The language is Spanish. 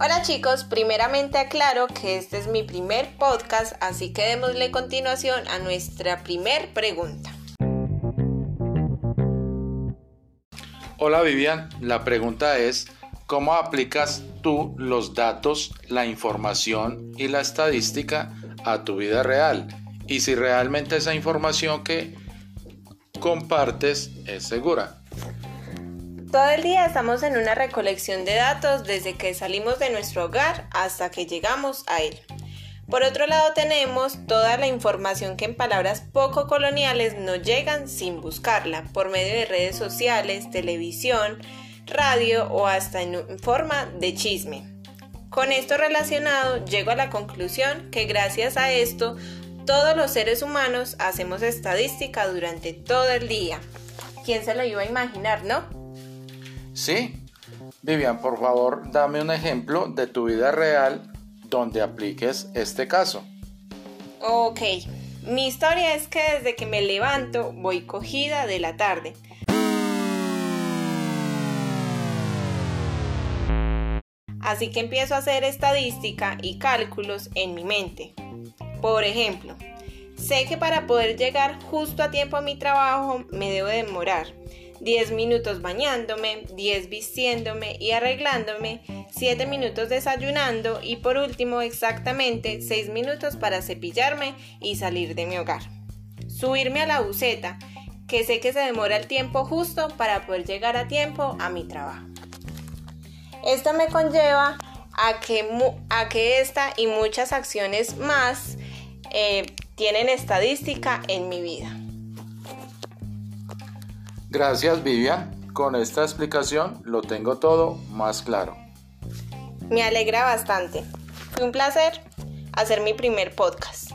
Hola chicos, primeramente aclaro que este es mi primer podcast, así que démosle continuación a nuestra primer pregunta. Hola Vivian, la pregunta es, ¿cómo aplicas tú los datos, la información y la estadística a tu vida real? Y si realmente esa información que compartes es segura. Todo el día estamos en una recolección de datos desde que salimos de nuestro hogar hasta que llegamos a él. Por otro lado tenemos toda la información que en palabras poco coloniales no llegan sin buscarla, por medio de redes sociales, televisión, radio o hasta en forma de chisme. Con esto relacionado, llego a la conclusión que gracias a esto, todos los seres humanos hacemos estadística durante todo el día. ¿Quién se lo iba a imaginar, no? Sí. Vivian, por favor, dame un ejemplo de tu vida real donde apliques este caso. Ok, mi historia es que desde que me levanto voy cogida de la tarde. Así que empiezo a hacer estadística y cálculos en mi mente. Por ejemplo, sé que para poder llegar justo a tiempo a mi trabajo me debo demorar 10 minutos bañándome, 10 vistiéndome y arreglándome, 7 minutos desayunando y por último exactamente 6 minutos para cepillarme y salir de mi hogar. Subirme a la buceta, que sé que se demora el tiempo justo para poder llegar a tiempo a mi trabajo. Esto me conlleva a que, a que esta y muchas acciones más eh, tienen estadística en mi vida. Gracias Vivian, con esta explicación lo tengo todo más claro. Me alegra bastante. Fue un placer hacer mi primer podcast.